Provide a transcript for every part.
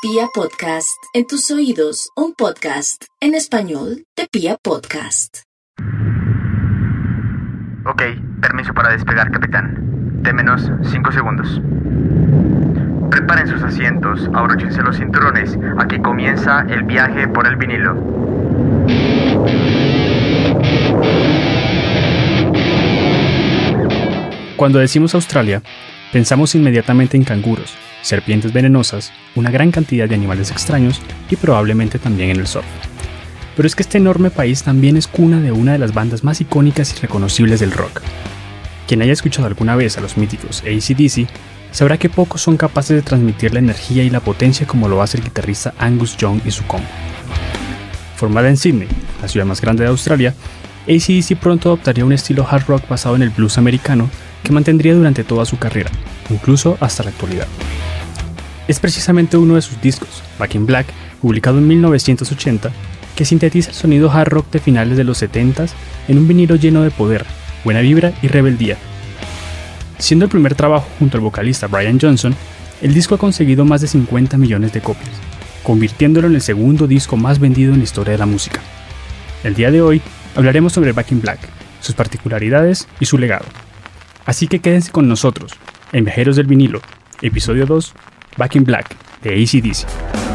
Pia Podcast, en tus oídos, un podcast en español de Pia Podcast. Ok, permiso para despegar, capitán. De menos 5 segundos. Preparen sus asientos, abróchense los cinturones. Aquí comienza el viaje por el vinilo. Cuando decimos Australia, pensamos inmediatamente en canguros, serpientes venenosas, una gran cantidad de animales extraños y probablemente también en el surf. Pero es que este enorme país también es cuna de una de las bandas más icónicas y reconocibles del rock. Quien haya escuchado alguna vez a los míticos ACDC sabrá que pocos son capaces de transmitir la energía y la potencia como lo hace el guitarrista Angus Young y su combo. Formada en Sydney, la ciudad más grande de Australia, ACDC pronto adoptaría un estilo hard rock basado en el blues americano que mantendría durante toda su carrera, incluso hasta la actualidad. Es precisamente uno de sus discos, Back in Black, publicado en 1980, que sintetiza el sonido hard rock de finales de los 70s en un vinilo lleno de poder, buena vibra y rebeldía. Siendo el primer trabajo junto al vocalista Brian Johnson, el disco ha conseguido más de 50 millones de copias, convirtiéndolo en el segundo disco más vendido en la historia de la música. El día de hoy hablaremos sobre Back in Black, sus particularidades y su legado. Así que quédense con nosotros, en Viajeros del Vinilo, episodio 2, Back in Black, de ACDC.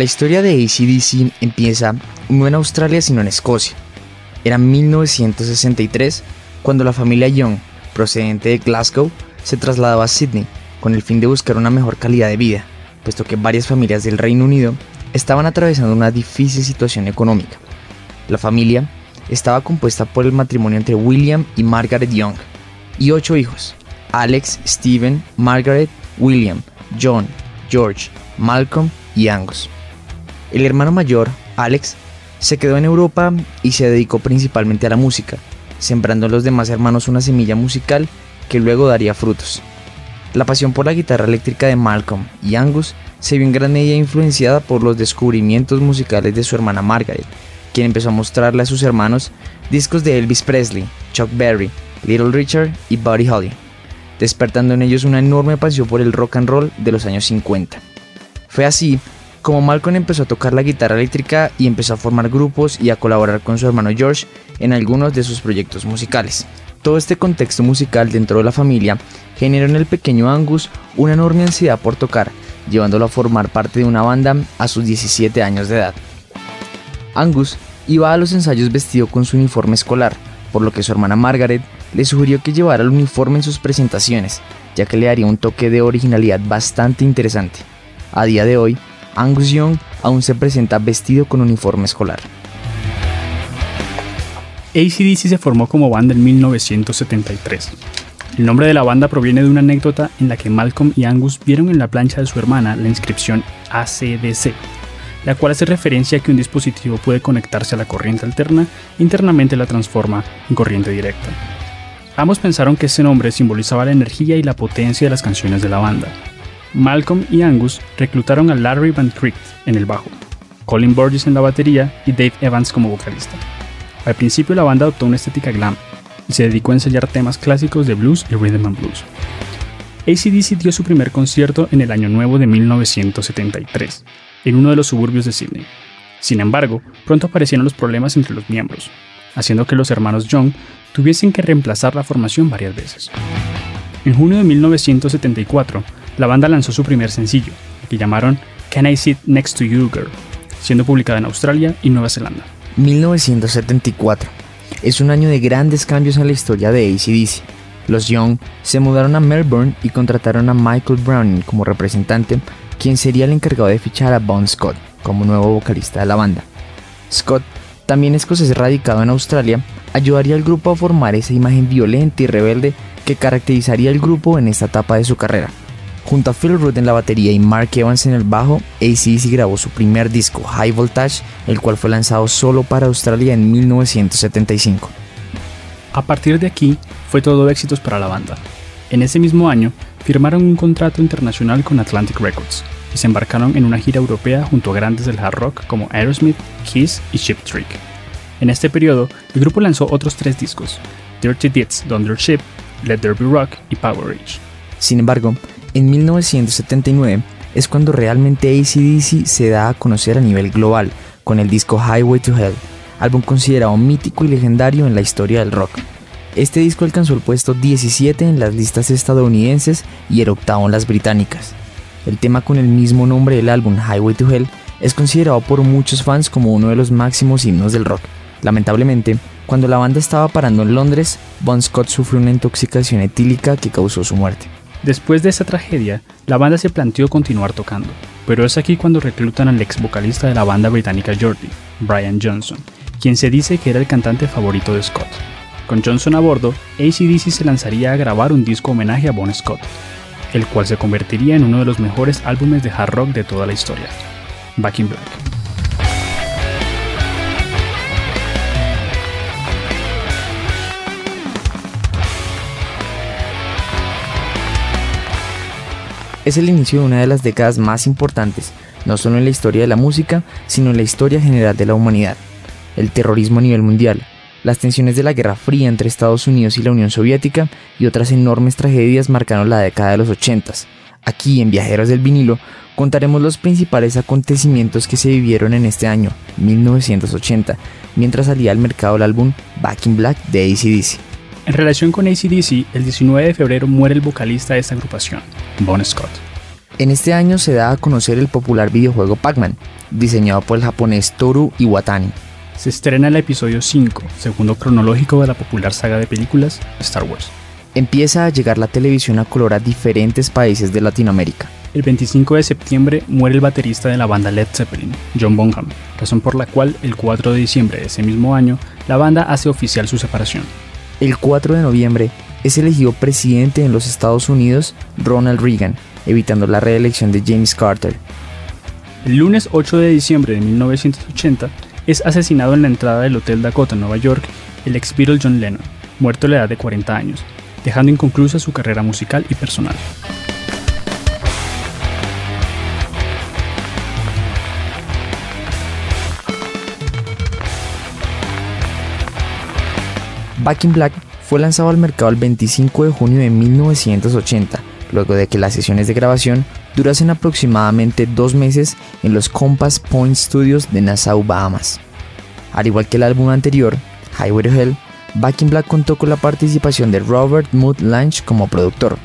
La historia de ACDC empieza no en Australia sino en Escocia. Era 1963 cuando la familia Young, procedente de Glasgow, se trasladaba a Sydney con el fin de buscar una mejor calidad de vida, puesto que varias familias del Reino Unido estaban atravesando una difícil situación económica. La familia estaba compuesta por el matrimonio entre William y Margaret Young y ocho hijos: Alex, Stephen, Margaret, William, John, George, Malcolm y Angus. El hermano mayor, Alex, se quedó en Europa y se dedicó principalmente a la música, sembrando en los demás hermanos una semilla musical que luego daría frutos. La pasión por la guitarra eléctrica de Malcolm y Angus se vio en gran medida influenciada por los descubrimientos musicales de su hermana Margaret, quien empezó a mostrarle a sus hermanos discos de Elvis Presley, Chuck Berry, Little Richard y Buddy Holly, despertando en ellos una enorme pasión por el rock and roll de los años 50. Fue así como Malcolm empezó a tocar la guitarra eléctrica y empezó a formar grupos y a colaborar con su hermano George en algunos de sus proyectos musicales. Todo este contexto musical dentro de la familia generó en el pequeño Angus una enorme ansiedad por tocar, llevándolo a formar parte de una banda a sus 17 años de edad. Angus iba a los ensayos vestido con su uniforme escolar, por lo que su hermana Margaret le sugirió que llevara el uniforme en sus presentaciones, ya que le daría un toque de originalidad bastante interesante. A día de hoy, Angus Young aún se presenta vestido con uniforme escolar. ACDC se formó como banda en 1973. El nombre de la banda proviene de una anécdota en la que Malcolm y Angus vieron en la plancha de su hermana la inscripción ACDC, la cual hace referencia a que un dispositivo puede conectarse a la corriente alterna e internamente la transforma en corriente directa. Ambos pensaron que ese nombre simbolizaba la energía y la potencia de las canciones de la banda, Malcolm y Angus reclutaron a Larry Van Tricht en el bajo, Colin Burgess en la batería y Dave Evans como vocalista. Al principio la banda adoptó una estética glam y se dedicó a ensayar temas clásicos de blues y rhythm and blues. ACDC dio su primer concierto en el año nuevo de 1973, en uno de los suburbios de Sydney. Sin embargo, pronto aparecieron los problemas entre los miembros, haciendo que los hermanos Young tuviesen que reemplazar la formación varias veces. En junio de 1974, la banda lanzó su primer sencillo, que llamaron Can I Sit Next to You Girl, siendo publicada en Australia y Nueva Zelanda. 1974 es un año de grandes cambios en la historia de ACDC. Los Young se mudaron a Melbourne y contrataron a Michael Browning como representante, quien sería el encargado de fichar a Bon Scott, como nuevo vocalista de la banda. Scott, también escocés radicado en Australia, ayudaría al grupo a formar esa imagen violenta y rebelde que caracterizaría el grupo en esta etapa de su carrera. Junto a Phil Root en la batería y Mark Evans en el bajo, ACDC grabó su primer disco, High Voltage, el cual fue lanzado solo para Australia en 1975. A partir de aquí, fue todo éxitos para la banda. En ese mismo año, firmaron un contrato internacional con Atlantic Records y se embarcaron en una gira europea junto a grandes del hard rock como Aerosmith, Kiss y Ship Trick. En este periodo, el grupo lanzó otros tres discos, Dirty Deeds, Thunder Ship, Let There Be Rock y Power Age. Sin embargo, en 1979 es cuando realmente ACDC se da a conocer a nivel global con el disco Highway to Hell, álbum considerado mítico y legendario en la historia del rock. Este disco alcanzó el puesto 17 en las listas estadounidenses y el octavo en las británicas. El tema con el mismo nombre del álbum, Highway to Hell, es considerado por muchos fans como uno de los máximos himnos del rock. Lamentablemente, cuando la banda estaba parando en Londres, Bon Scott sufrió una intoxicación etílica que causó su muerte. Después de esa tragedia, la banda se planteó continuar tocando, pero es aquí cuando reclutan al ex vocalista de la banda británica Jordi, Brian Johnson, quien se dice que era el cantante favorito de Scott. Con Johnson a bordo, ACDC se lanzaría a grabar un disco homenaje a Bon Scott, el cual se convertiría en uno de los mejores álbumes de hard rock de toda la historia, Back in Black. Es el inicio de una de las décadas más importantes, no solo en la historia de la música, sino en la historia general de la humanidad. El terrorismo a nivel mundial, las tensiones de la Guerra Fría entre Estados Unidos y la Unión Soviética y otras enormes tragedias marcaron la década de los 80. Aquí en Viajeros del Vinilo contaremos los principales acontecimientos que se vivieron en este año, 1980, mientras salía al mercado el álbum Back in Black de ACDC. En relación con ACDC, el 19 de febrero muere el vocalista de esta agrupación, Bon Scott. En este año se da a conocer el popular videojuego Pac-Man, diseñado por el japonés Toru Iwatani. Se estrena el episodio 5, segundo cronológico de la popular saga de películas Star Wars. Empieza a llegar la televisión a color a diferentes países de Latinoamérica. El 25 de septiembre muere el baterista de la banda Led Zeppelin, John Bonham, razón por la cual el 4 de diciembre de ese mismo año la banda hace oficial su separación. El 4 de noviembre es elegido presidente en los Estados Unidos Ronald Reagan, evitando la reelección de James Carter. El lunes 8 de diciembre de 1980 es asesinado en la entrada del Hotel Dakota, Nueva York, el ex Beatle John Lennon, muerto a la edad de 40 años, dejando inconclusa su carrera musical y personal. Back in Black fue lanzado al mercado el 25 de junio de 1980, luego de que las sesiones de grabación durasen aproximadamente dos meses en los Compass Point Studios de Nassau, Bahamas. Al igual que el álbum anterior, Highway to Hell, Back in Black contó con la participación de Robert Mood Lange como productor.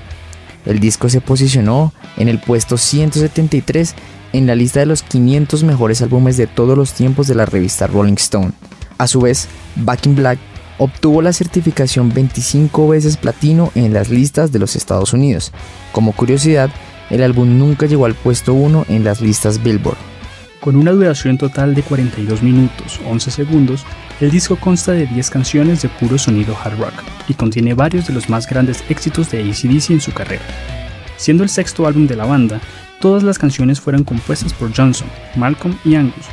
El disco se posicionó en el puesto 173 en la lista de los 500 mejores álbumes de todos los tiempos de la revista Rolling Stone. A su vez, Back in Black obtuvo la certificación 25 veces platino en las listas de los Estados Unidos. Como curiosidad, el álbum nunca llegó al puesto 1 en las listas Billboard. Con una duración total de 42 minutos 11 segundos, el disco consta de 10 canciones de puro sonido hard rock y contiene varios de los más grandes éxitos de ACDC en su carrera. Siendo el sexto álbum de la banda, todas las canciones fueron compuestas por Johnson, Malcolm y Angus.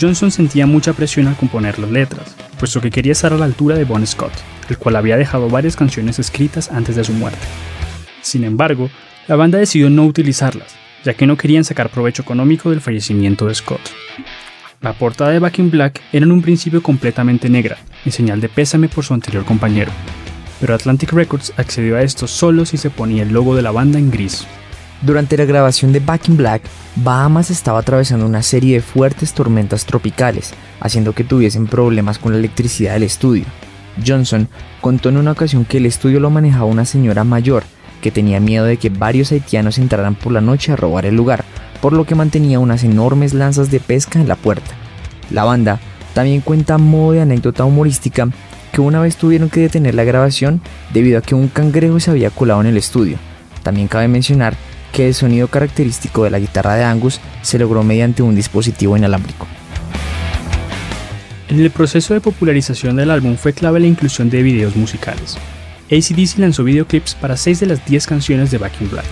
Johnson sentía mucha presión al componer las letras, puesto que quería estar a la altura de Bon Scott, el cual había dejado varias canciones escritas antes de su muerte. Sin embargo, la banda decidió no utilizarlas, ya que no querían sacar provecho económico del fallecimiento de Scott. La portada de Back in Black era en un principio completamente negra, en señal de pésame por su anterior compañero, pero Atlantic Records accedió a esto solo si se ponía el logo de la banda en gris. Durante la grabación de Back in Black, Bahamas estaba atravesando una serie de fuertes tormentas tropicales, haciendo que tuviesen problemas con la electricidad del estudio. Johnson contó en una ocasión que el estudio lo manejaba una señora mayor, que tenía miedo de que varios haitianos entraran por la noche a robar el lugar, por lo que mantenía unas enormes lanzas de pesca en la puerta. La banda también cuenta a modo de anécdota humorística que una vez tuvieron que detener la grabación debido a que un cangrejo se había colado en el estudio. También cabe mencionar que el sonido característico de la guitarra de Angus se logró mediante un dispositivo inalámbrico. En el proceso de popularización del álbum fue clave la inclusión de videos musicales. ACDC lanzó videoclips para 6 de las 10 canciones de Back in Black.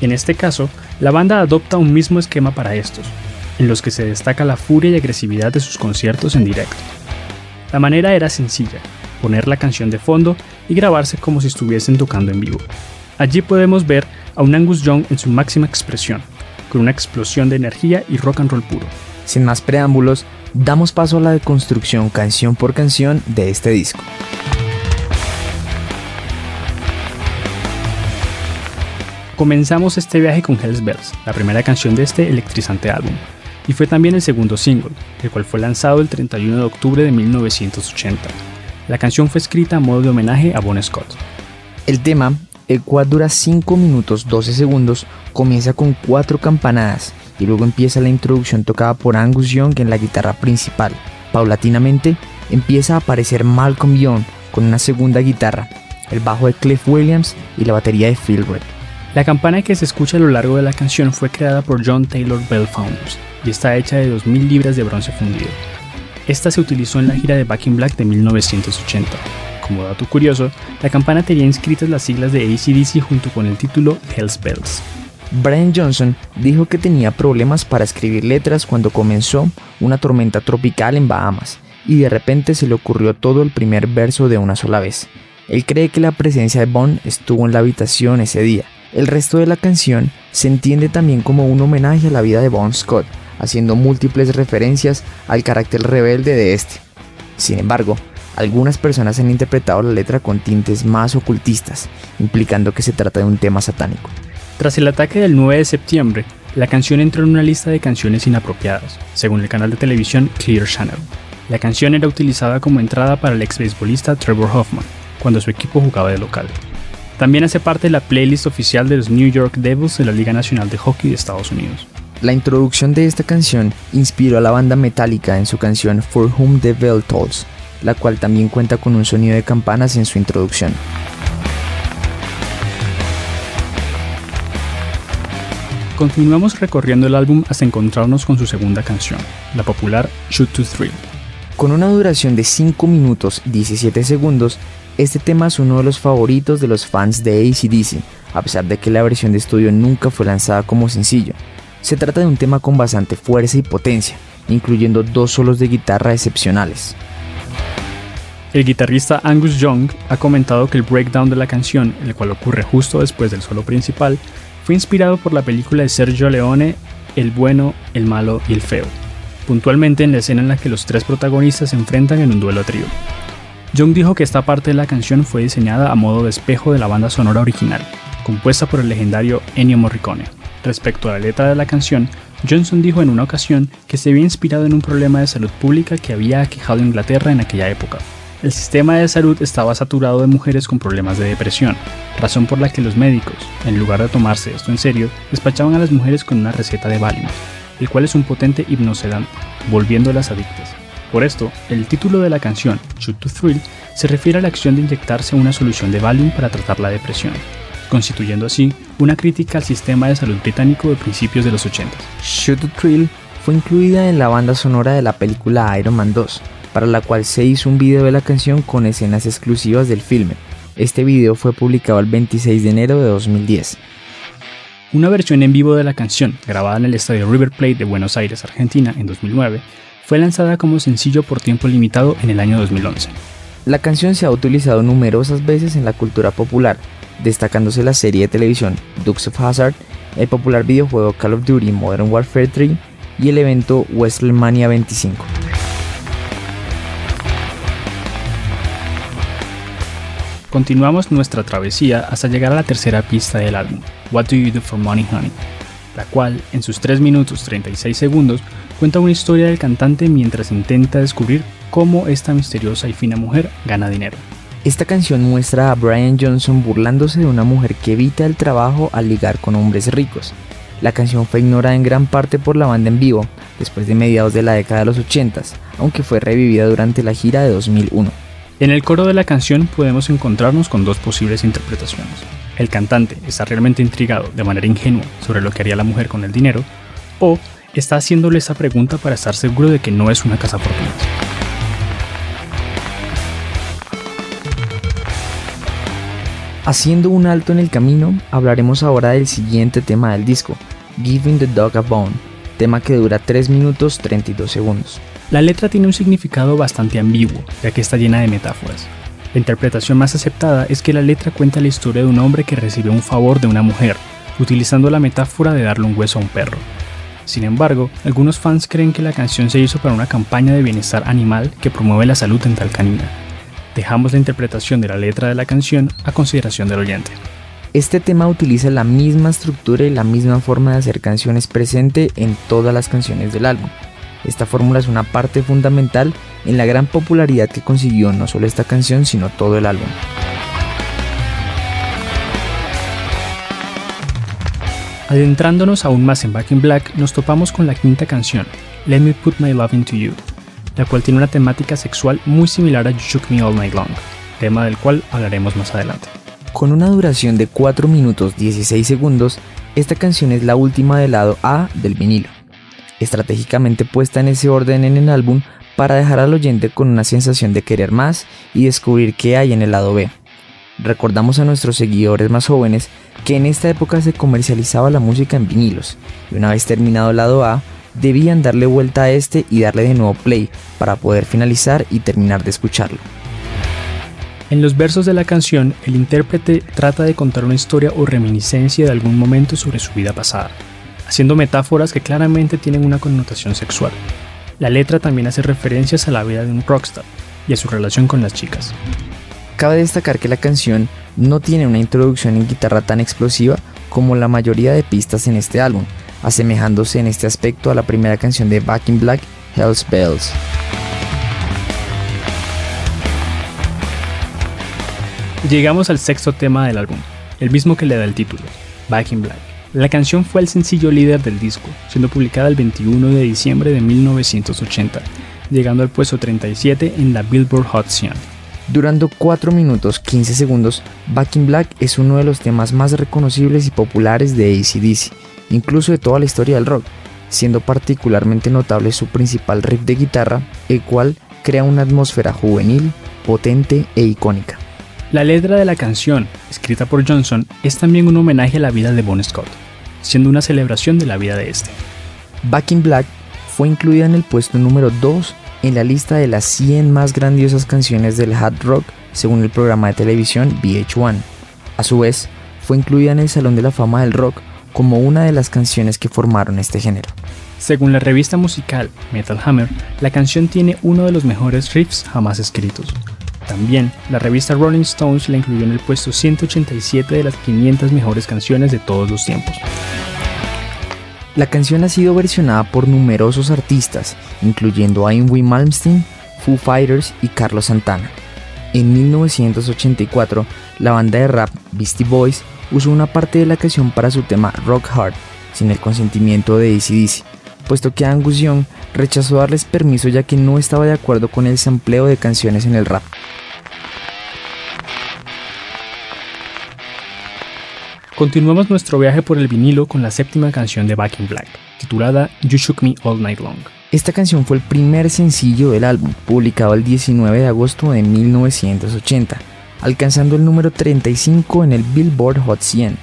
En este caso, la banda adopta un mismo esquema para estos, en los que se destaca la furia y agresividad de sus conciertos en directo. La manera era sencilla, poner la canción de fondo y grabarse como si estuviesen tocando en vivo. Allí podemos ver a un Angus Young en su máxima expresión, con una explosión de energía y rock and roll puro. Sin más preámbulos, damos paso a la deconstrucción canción por canción de este disco. Comenzamos este viaje con Hells Bells, la primera canción de este electrizante álbum, y fue también el segundo single, el cual fue lanzado el 31 de octubre de 1980. La canción fue escrita a modo de homenaje a Bon Scott. El tema, el cual dura 5 minutos 12 segundos, comienza con cuatro campanadas y luego empieza la introducción tocada por Angus Young en la guitarra principal. Paulatinamente empieza a aparecer Malcolm Young con una segunda guitarra, el bajo de Cliff Williams y la batería de Phil Red. La campana que se escucha a lo largo de la canción fue creada por John Taylor Bell Founders y está hecha de 2.000 libras de bronce fundido. Esta se utilizó en la gira de Back in Black de 1980. Como dato curioso, la campana tenía inscritas las siglas de ACDC junto con el título Hells Bells. Brian Johnson dijo que tenía problemas para escribir letras cuando comenzó una tormenta tropical en Bahamas y de repente se le ocurrió todo el primer verso de una sola vez. Él cree que la presencia de Bond estuvo en la habitación ese día. El resto de la canción se entiende también como un homenaje a la vida de Bon Scott, haciendo múltiples referencias al carácter rebelde de este. Sin embargo, algunas personas han interpretado la letra con tintes más ocultistas, implicando que se trata de un tema satánico. Tras el ataque del 9 de septiembre, la canción entró en una lista de canciones inapropiadas, según el canal de televisión Clear Channel. La canción era utilizada como entrada para el ex beisbolista Trevor Hoffman, cuando su equipo jugaba de local. También hace parte de la playlist oficial de los New York Devils de la Liga Nacional de Hockey de Estados Unidos. La introducción de esta canción inspiró a la banda Metallica en su canción For Whom the Bell Tolls, la cual también cuenta con un sonido de campanas en su introducción. Continuamos recorriendo el álbum hasta encontrarnos con su segunda canción, la popular Shoot to Thrill. Con una duración de 5 minutos 17 segundos, este tema es uno de los favoritos de los fans de ACDC, a pesar de que la versión de estudio nunca fue lanzada como sencillo. Se trata de un tema con bastante fuerza y potencia, incluyendo dos solos de guitarra excepcionales. El guitarrista Angus Young ha comentado que el breakdown de la canción, el cual ocurre justo después del solo principal, fue inspirado por la película de Sergio Leone El bueno, el malo y el feo, puntualmente en la escena en la que los tres protagonistas se enfrentan en un duelo a trío. Young dijo que esta parte de la canción fue diseñada a modo de espejo de la banda sonora original, compuesta por el legendario Ennio Morricone. Respecto a la letra de la canción, Johnson dijo en una ocasión que se había inspirado en un problema de salud pública que había aquejado Inglaterra en aquella época, el sistema de salud estaba saturado de mujeres con problemas de depresión, razón por la que los médicos, en lugar de tomarse esto en serio, despachaban a las mujeres con una receta de Valium, el cual es un potente hipnosedante, volviéndolas adictas. Por esto, el título de la canción, Shoot to Thrill, se refiere a la acción de inyectarse una solución de Valium para tratar la depresión, constituyendo así una crítica al sistema de salud británico de principios de los 80. Shoot to Thrill fue incluida en la banda sonora de la película Iron Man 2, para la cual se hizo un video de la canción con escenas exclusivas del filme. Este video fue publicado el 26 de enero de 2010. Una versión en vivo de la canción, grabada en el estadio River Plate de Buenos Aires, Argentina, en 2009, fue lanzada como sencillo por tiempo limitado en el año 2011. La canción se ha utilizado numerosas veces en la cultura popular, destacándose la serie de televisión Dukes of Hazzard, el popular videojuego Call of Duty Modern Warfare 3 y el evento WrestleMania 25. Continuamos nuestra travesía hasta llegar a la tercera pista del álbum, What Do You Do for Money Honey, la cual, en sus 3 minutos 36 segundos, cuenta una historia del cantante mientras intenta descubrir cómo esta misteriosa y fina mujer gana dinero. Esta canción muestra a Brian Johnson burlándose de una mujer que evita el trabajo al ligar con hombres ricos. La canción fue ignorada en gran parte por la banda en vivo, después de mediados de la década de los 80, aunque fue revivida durante la gira de 2001. En el coro de la canción podemos encontrarnos con dos posibles interpretaciones. el cantante está realmente intrigado de manera ingenua sobre lo que haría la mujer con el dinero, o está haciéndole esa pregunta para estar seguro de que no es una casa fortunas. Haciendo un alto en el camino, hablaremos ahora del siguiente tema del disco, Giving the Dog a Bone, tema que dura 3 minutos 32 segundos. La letra tiene un significado bastante ambiguo, ya que está llena de metáforas. La interpretación más aceptada es que la letra cuenta la historia de un hombre que recibe un favor de una mujer, utilizando la metáfora de darle un hueso a un perro. Sin embargo, algunos fans creen que la canción se hizo para una campaña de bienestar animal que promueve la salud dental canina. Dejamos la interpretación de la letra de la canción a consideración del oyente. Este tema utiliza la misma estructura y la misma forma de hacer canciones presente en todas las canciones del álbum. Esta fórmula es una parte fundamental en la gran popularidad que consiguió no solo esta canción, sino todo el álbum. Adentrándonos aún más en Back in Black, nos topamos con la quinta canción, Let Me Put My Love Into You, la cual tiene una temática sexual muy similar a You Shook Me All Night Long, tema del cual hablaremos más adelante. Con una duración de 4 minutos 16 segundos, esta canción es la última del lado A del vinilo, estratégicamente puesta en ese orden en el álbum para dejar al oyente con una sensación de querer más y descubrir qué hay en el lado B. Recordamos a nuestros seguidores más jóvenes que en esta época se comercializaba la música en vinilos, y una vez terminado el lado A, debían darle vuelta a este y darle de nuevo play para poder finalizar y terminar de escucharlo. En los versos de la canción, el intérprete trata de contar una historia o reminiscencia de algún momento sobre su vida pasada, haciendo metáforas que claramente tienen una connotación sexual. La letra también hace referencias a la vida de un rockstar y a su relación con las chicas. Cabe destacar que la canción no tiene una introducción en guitarra tan explosiva como la mayoría de pistas en este álbum, asemejándose en este aspecto a la primera canción de Back in Black, Hell's Bells. Llegamos al sexto tema del álbum, el mismo que le da el título, Back in Black. La canción fue el sencillo líder del disco, siendo publicada el 21 de diciembre de 1980, llegando al puesto 37 en la Billboard Hot 100. Durando 4 minutos 15 segundos, Back in Black es uno de los temas más reconocibles y populares de ACDC, incluso de toda la historia del rock, siendo particularmente notable su principal riff de guitarra, el cual crea una atmósfera juvenil, potente e icónica. La letra de la canción, escrita por Johnson, es también un homenaje a la vida de Bon Scott, siendo una celebración de la vida de este. Back in Black fue incluida en el puesto número 2 en la lista de las 100 más grandiosas canciones del hard rock según el programa de televisión VH1. A su vez, fue incluida en el Salón de la Fama del Rock como una de las canciones que formaron este género. Según la revista musical Metal Hammer, la canción tiene uno de los mejores riffs jamás escritos. También, la revista Rolling Stones la incluyó en el puesto 187 de las 500 mejores canciones de todos los tiempos. La canción ha sido versionada por numerosos artistas, incluyendo a Yngwie Malmsteen, Foo Fighters y Carlos Santana. En 1984, la banda de rap Beastie Boys usó una parte de la canción para su tema Rock Hard, sin el consentimiento de ACDC, puesto que Angus Young rechazó darles permiso ya que no estaba de acuerdo con el sampleo de canciones en el rap. Continuamos nuestro viaje por el vinilo con la séptima canción de Back in Black, titulada You Shook Me All Night Long. Esta canción fue el primer sencillo del álbum, publicado el 19 de agosto de 1980, alcanzando el número 35 en el Billboard Hot 100.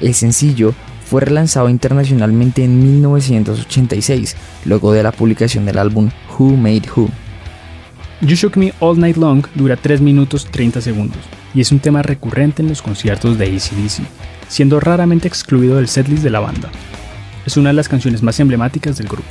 El sencillo fue relanzado internacionalmente en 1986, luego de la publicación del álbum Who Made Who. You Shook Me All Night Long dura 3 minutos 30 segundos y es un tema recurrente en los conciertos de ACDC, siendo raramente excluido del setlist de la banda. Es una de las canciones más emblemáticas del grupo.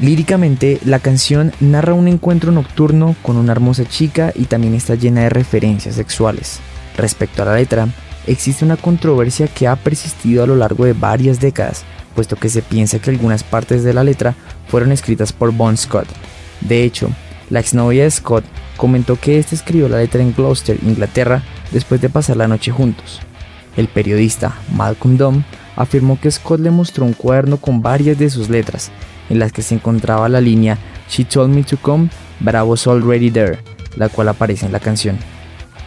Líricamente, la canción narra un encuentro nocturno con una hermosa chica y también está llena de referencias sexuales. Respecto a la letra, existe una controversia que ha persistido a lo largo de varias décadas, puesto que se piensa que algunas partes de la letra fueron escritas por Bon Scott. De hecho, la exnovia de Scott comentó que este escribió la letra en Gloucester, Inglaterra, después de pasar la noche juntos. El periodista Malcolm Dom afirmó que Scott le mostró un cuaderno con varias de sus letras, en las que se encontraba la línea She told me to come, but I was already there, la cual aparece en la canción.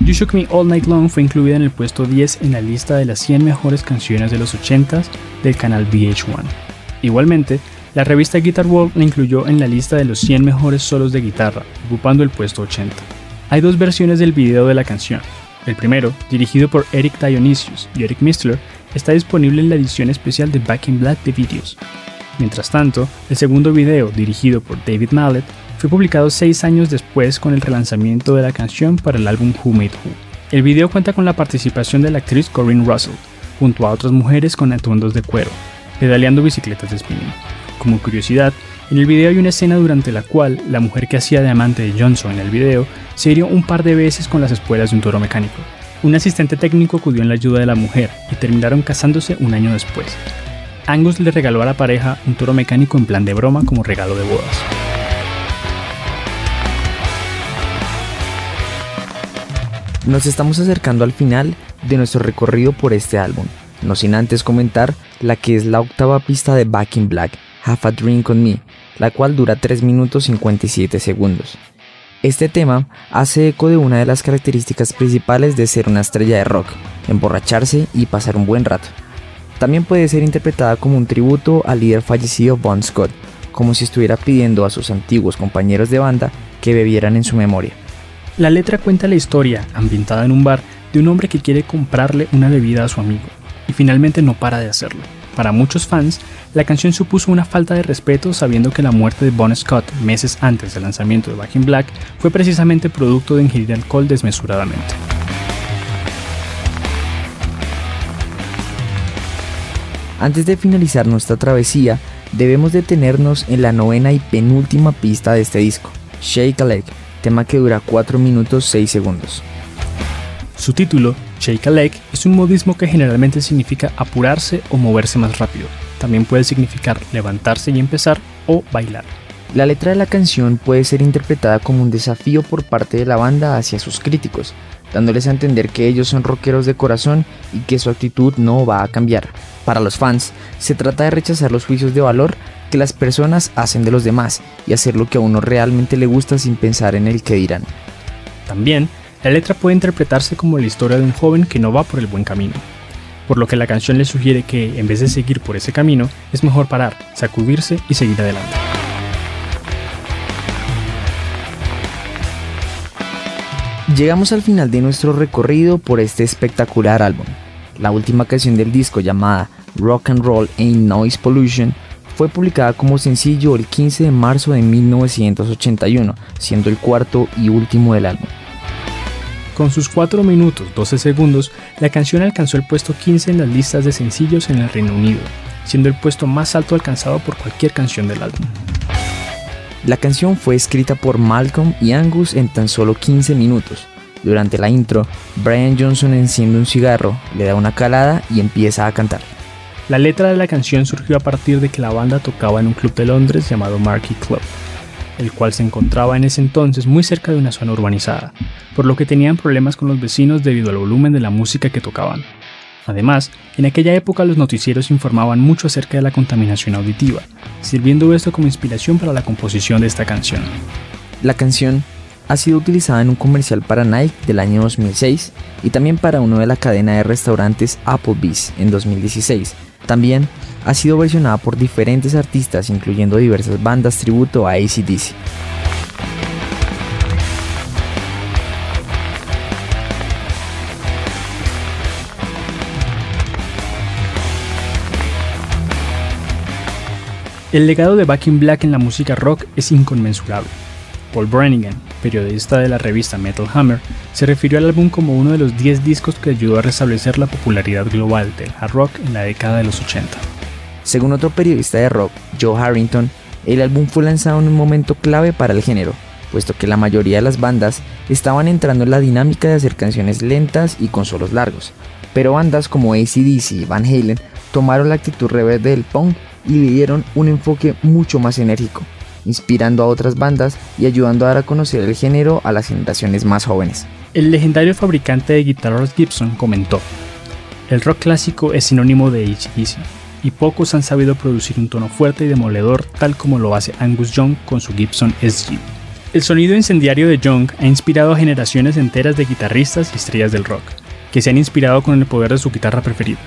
You Shook Me All Night Long fue incluida en el puesto 10 en la lista de las 100 mejores canciones de los 80s del canal VH1. Igualmente, la revista Guitar World la incluyó en la lista de los 100 mejores solos de guitarra, ocupando el puesto 80. Hay dos versiones del video de la canción. El primero, dirigido por Eric Dionysius y Eric Mistler, está disponible en la edición especial de Back in Black de Videos. Mientras tanto, el segundo video, dirigido por David Mallet, fue publicado seis años después con el relanzamiento de la canción para el álbum Who Made Who. El video cuenta con la participación de la actriz Corinne Russell, junto a otras mujeres con atuendos de cuero, pedaleando bicicletas de spinning. Como curiosidad, en el video hay una escena durante la cual la mujer que hacía de amante de Johnson en el video se hirió un par de veces con las espuelas de un toro mecánico. Un asistente técnico acudió en la ayuda de la mujer y terminaron casándose un año después. Angus le regaló a la pareja un toro mecánico en plan de broma como regalo de bodas. Nos estamos acercando al final de nuestro recorrido por este álbum, no sin antes comentar la que es la octava pista de Back in Black, Have a Drink on Me, la cual dura 3 minutos 57 segundos. Este tema hace eco de una de las características principales de ser una estrella de rock, emborracharse y pasar un buen rato. También puede ser interpretada como un tributo al líder fallecido Bon Scott, como si estuviera pidiendo a sus antiguos compañeros de banda que bebieran en su memoria. La letra cuenta la historia, ambientada en un bar, de un hombre que quiere comprarle una bebida a su amigo, y finalmente no para de hacerlo. Para muchos fans, la canción supuso una falta de respeto sabiendo que la muerte de Bon Scott meses antes del lanzamiento de Back Black fue precisamente producto de ingerir alcohol desmesuradamente. Antes de finalizar nuestra travesía, debemos detenernos en la novena y penúltima pista de este disco, Shake a Leg, tema que dura 4 minutos 6 segundos. Su título, Shake a Leg, es un modismo que generalmente significa apurarse o moverse más rápido. También puede significar levantarse y empezar o bailar. La letra de la canción puede ser interpretada como un desafío por parte de la banda hacia sus críticos, dándoles a entender que ellos son rockeros de corazón y que su actitud no va a cambiar. Para los fans, se trata de rechazar los juicios de valor que las personas hacen de los demás y hacer lo que a uno realmente le gusta sin pensar en el que dirán. También, la letra puede interpretarse como la historia de un joven que no va por el buen camino, por lo que la canción le sugiere que, en vez de seguir por ese camino, es mejor parar, sacudirse y seguir adelante. Llegamos al final de nuestro recorrido por este espectacular álbum. La última canción del disco llamada Rock and Roll Ain't Noise Pollution fue publicada como sencillo el 15 de marzo de 1981, siendo el cuarto y último del álbum. Con sus 4 minutos 12 segundos, la canción alcanzó el puesto 15 en las listas de sencillos en el Reino Unido, siendo el puesto más alto alcanzado por cualquier canción del álbum. La canción fue escrita por Malcolm y Angus en tan solo 15 minutos. Durante la intro, Brian Johnson enciende un cigarro, le da una calada y empieza a cantar. La letra de la canción surgió a partir de que la banda tocaba en un club de Londres llamado Marquee Club, el cual se encontraba en ese entonces muy cerca de una zona urbanizada, por lo que tenían problemas con los vecinos debido al volumen de la música que tocaban. Además, en aquella época los noticieros informaban mucho acerca de la contaminación auditiva, sirviendo esto como inspiración para la composición de esta canción. La canción ha sido utilizada en un comercial para Nike del año 2006 y también para uno de la cadena de restaurantes Applebee's en 2016. También ha sido versionada por diferentes artistas, incluyendo diversas bandas tributo a ACDC. El legado de Back in Black en la música rock es inconmensurable. Paul Brannigan, periodista de la revista Metal Hammer, se refirió al álbum como uno de los 10 discos que ayudó a restablecer la popularidad global del hard rock en la década de los 80. Según otro periodista de rock, Joe Harrington, el álbum fue lanzado en un momento clave para el género, puesto que la mayoría de las bandas estaban entrando en la dinámica de hacer canciones lentas y con solos largos, pero bandas como ACDC y Van Halen tomaron la actitud rebelde del punk y le dieron un enfoque mucho más enérgico, inspirando a otras bandas y ayudando a dar a conocer el género a las generaciones más jóvenes. El legendario fabricante de guitarras Gibson comentó, el rock clásico es sinónimo de ACDC, y pocos han sabido producir un tono fuerte y demoledor tal como lo hace Angus Young con su Gibson SG. El sonido incendiario de Young ha inspirado a generaciones enteras de guitarristas y estrellas del rock, que se han inspirado con el poder de su guitarra preferida,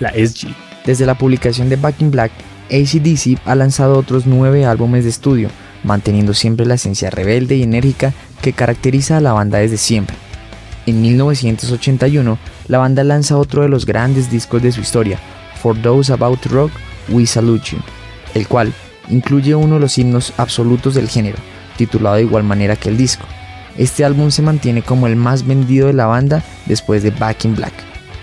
la SG. Desde la publicación de Back in Black, ACDC ha lanzado otros nueve álbumes de estudio, manteniendo siempre la esencia rebelde y enérgica que caracteriza a la banda desde siempre. En 1981, la banda lanza otro de los grandes discos de su historia, For Those About Rock, We Salute You, el cual incluye uno de los himnos absolutos del género, titulado de igual manera que el disco. Este álbum se mantiene como el más vendido de la banda después de Back in Black.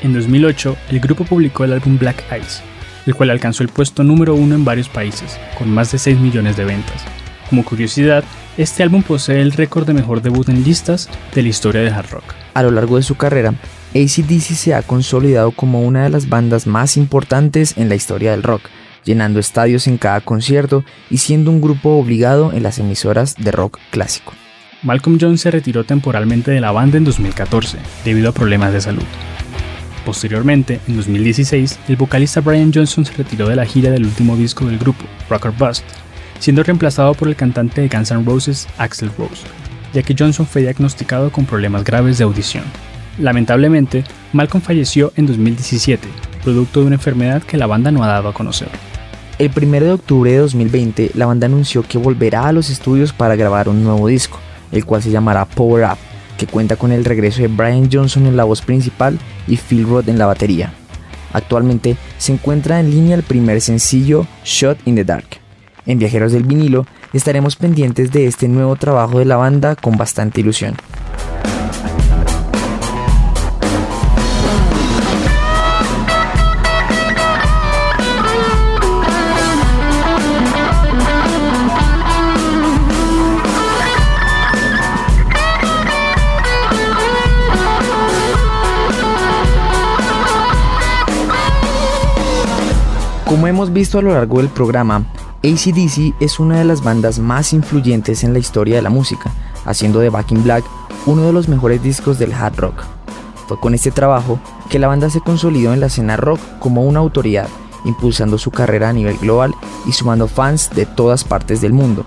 En 2008, el grupo publicó el álbum Black Eyes, el cual alcanzó el puesto número uno en varios países, con más de 6 millones de ventas. Como curiosidad, este álbum posee el récord de mejor debut en listas de la historia de hard rock. A lo largo de su carrera, ACDC se ha consolidado como una de las bandas más importantes en la historia del rock, llenando estadios en cada concierto y siendo un grupo obligado en las emisoras de rock clásico. Malcolm Jones se retiró temporalmente de la banda en 2014 debido a problemas de salud. Posteriormente, en 2016, el vocalista Brian Johnson se retiró de la gira del último disco del grupo, Rocker Bust, siendo reemplazado por el cantante de Guns N' Roses, Axel Rose, ya que Johnson fue diagnosticado con problemas graves de audición. Lamentablemente, Malcolm falleció en 2017, producto de una enfermedad que la banda no ha dado a conocer. El 1 de octubre de 2020, la banda anunció que volverá a los estudios para grabar un nuevo disco, el cual se llamará Power Up, que cuenta con el regreso de Brian Johnson en la voz principal y Phil Roth en la batería. Actualmente se encuentra en línea el primer sencillo Shot in the Dark. En Viajeros del Vinilo estaremos pendientes de este nuevo trabajo de la banda con bastante ilusión. Como hemos visto a lo largo del programa, ACDC es una de las bandas más influyentes en la historia de la música, haciendo de Back in Black uno de los mejores discos del hard rock. Fue con este trabajo que la banda se consolidó en la escena rock como una autoridad, impulsando su carrera a nivel global y sumando fans de todas partes del mundo.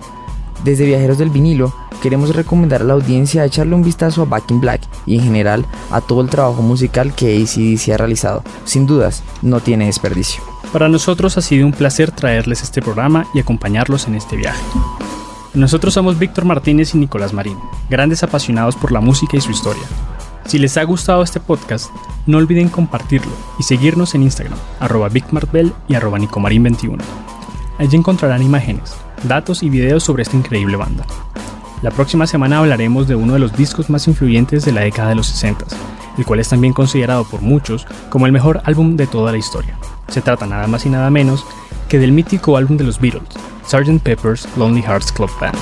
Desde Viajeros del Vinilo, queremos recomendar a la audiencia echarle un vistazo a Back in Black y en general a todo el trabajo musical que ACDC ha realizado. Sin dudas, no tiene desperdicio. Para nosotros ha sido un placer traerles este programa y acompañarlos en este viaje. Nosotros somos Víctor Martínez y Nicolás Marín, grandes apasionados por la música y su historia. Si les ha gustado este podcast, no olviden compartirlo y seguirnos en Instagram, arroba VicMartbell y arroba Nicomarín21. Allí encontrarán imágenes, datos y videos sobre esta increíble banda. La próxima semana hablaremos de uno de los discos más influyentes de la década de los 60, el cual es también considerado por muchos como el mejor álbum de toda la historia. Se trata nada más y nada menos que del mítico álbum de los Beatles, Sgt. Pepper's Lonely Hearts Club Band.